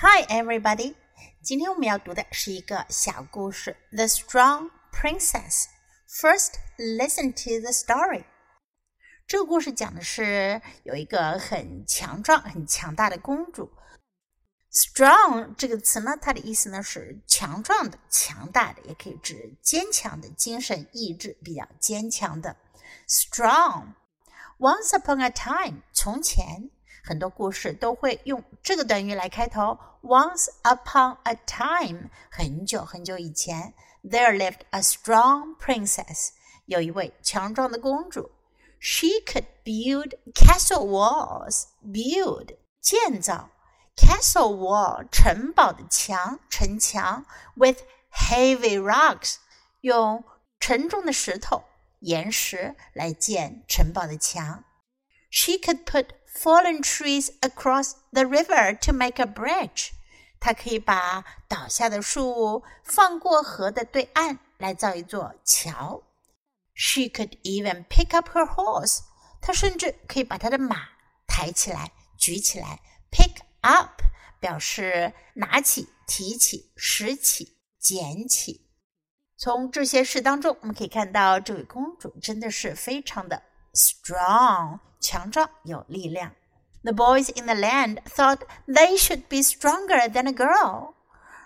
Hi, everybody！今天我们要读的是一个小故事《The Strong Princess》。First, listen to the story。这个故事讲的是有一个很强壮、很强大的公主。Strong 这个词呢，它的意思呢是强壮的、强大的，也可以指坚强的精神意志比较坚强的。Strong。Once upon a time，从前。 很多故事都会用这个短语来开头。Once upon a time，很久很久以前，there lived a strong princess，有一位强壮的公主。She could build castle walls. Build 建造 castle wall 城堡的墙城墙 with heavy rocks 用沉重的石头岩石来建城堡的墙。She could put fallen trees across the river to make a bridge。它可以把倒下的树放过河的对岸来造一座桥。She could even pick up her horse。她甚至可以把她的马抬起来、举起来。Pick up 表示拿起、提起、拾起、捡起。从这些事当中，我们可以看到这位公主真的是非常的 strong，强壮有力量。The boys in the land thought they should be stronger than a girl。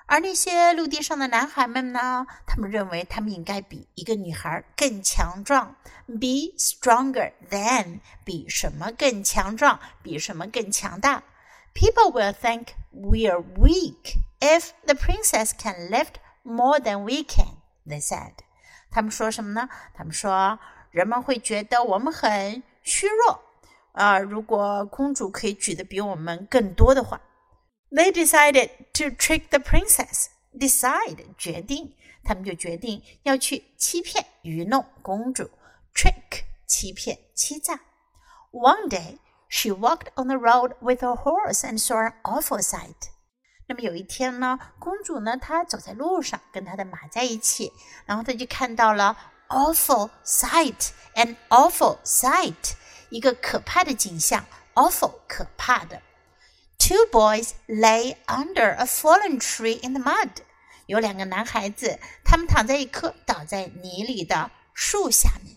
而那些陆地上的男孩们呢？他们认为他们应该比一个女孩更强壮。Be stronger than 比什么更强壮？比什么更强大？People will think we're weak if the princess can lift more than we can. They said. 他们说什么呢？他们说 人们会觉得我们很虚弱。啊，如果公主可以举得比我们更多的话，They decided to trick the princess. Decide 决定，他们就决定要去欺骗、愚弄公主。Trick 欺骗、欺诈。One day she walked on the road with her horse and saw an awful sight. 那么有一天呢，公主呢，她走在路上，跟她的马在一起，然后她就看到了 awful sight，an awful sight。一个可怕的景象，awful 可怕的。Two boys lay under a fallen tree in the mud。有两个男孩子，他们躺在一棵倒在泥里的树下面。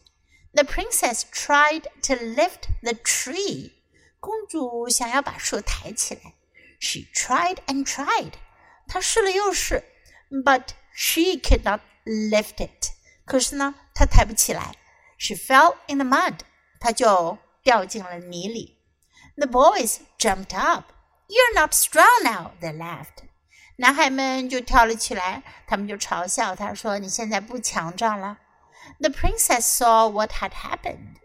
The princess tried to lift the tree。公主想要把树抬起来。She tried and tried。她试了又试，but she could not lift it。 可是呢，他抬不起来。She fell in the mud。她就掉进了泥里。The boys jumped up. You're not strong now, they laughed. 男孩们就跳了起来，他们就嘲笑他说：“你现在不强壮了。” The princess saw what had happened.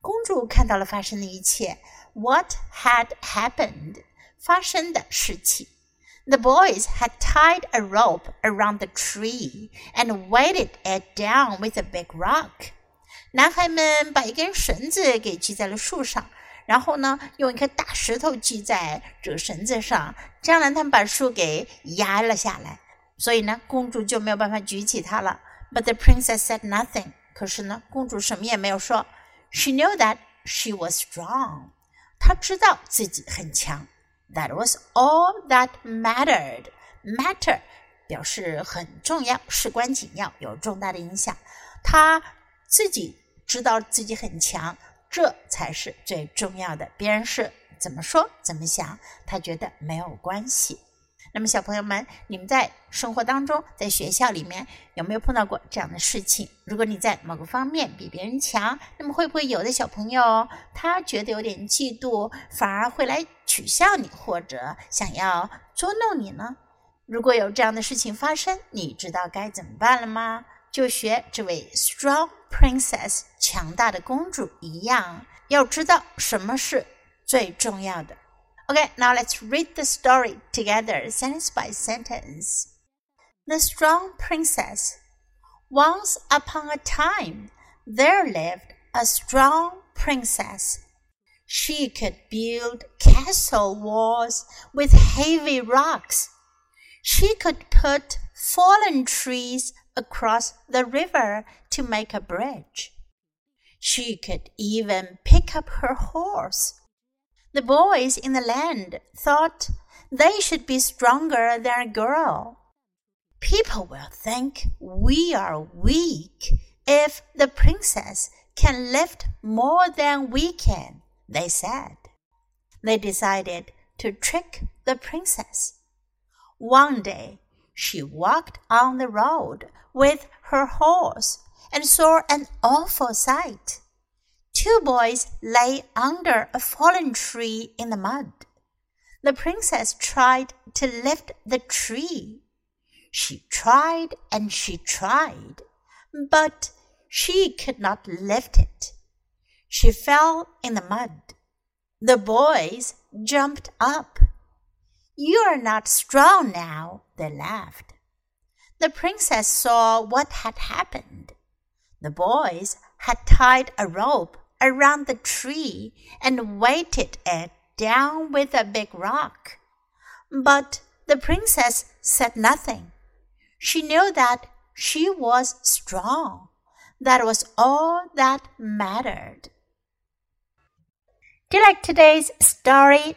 公主看到了发生的一切。What had happened? 发生的事情。The boys had tied a rope around the tree and weighted it down with a big rock. 男孩们把一根绳子给系在了树上，然后呢，用一颗大石头系在这个绳子上，这样呢，他们把树给压了下来。所以呢，公主就没有办法举起它了。But the princess said nothing。可是呢，公主什么也没有说。She knew that she was strong。她知道自己很强。 That was all that mattered。Matter 表示很重要，事关紧要，有重大的影响。他自己。知道自己很强，这才是最重要的。别人是怎么说、怎么想，他觉得没有关系。那么，小朋友们，你们在生活当中，在学校里面有没有碰到过这样的事情？如果你在某个方面比别人强，那么会不会有的小朋友他觉得有点嫉妒，反而会来取笑你，或者想要捉弄你呢？如果有这样的事情发生，你知道该怎么办了吗？就学这位 strong princess 强大的公主一样，要知道什么是最重要的。Okay, now let's read the story together, sentence by sentence. The strong princess. Once upon a time, there lived a strong princess. She could build castle walls with heavy rocks. She could put fallen trees across the river to make a bridge. She could even pick up her horse. The boys in the land thought they should be stronger than a girl. People will think we are weak if the princess can lift more than we can, they said. They decided to trick the princess. One day, she walked on the road with her horse and saw an awful sight. Two boys lay under a fallen tree in the mud. The princess tried to lift the tree. She tried and she tried, but she could not lift it. She fell in the mud. The boys jumped up. You are not strong now, they laughed. The princess saw what had happened. The boys had tied a rope around the tree and weighted it down with a big rock. But the princess said nothing. She knew that she was strong. That was all that mattered. Do you like today's story?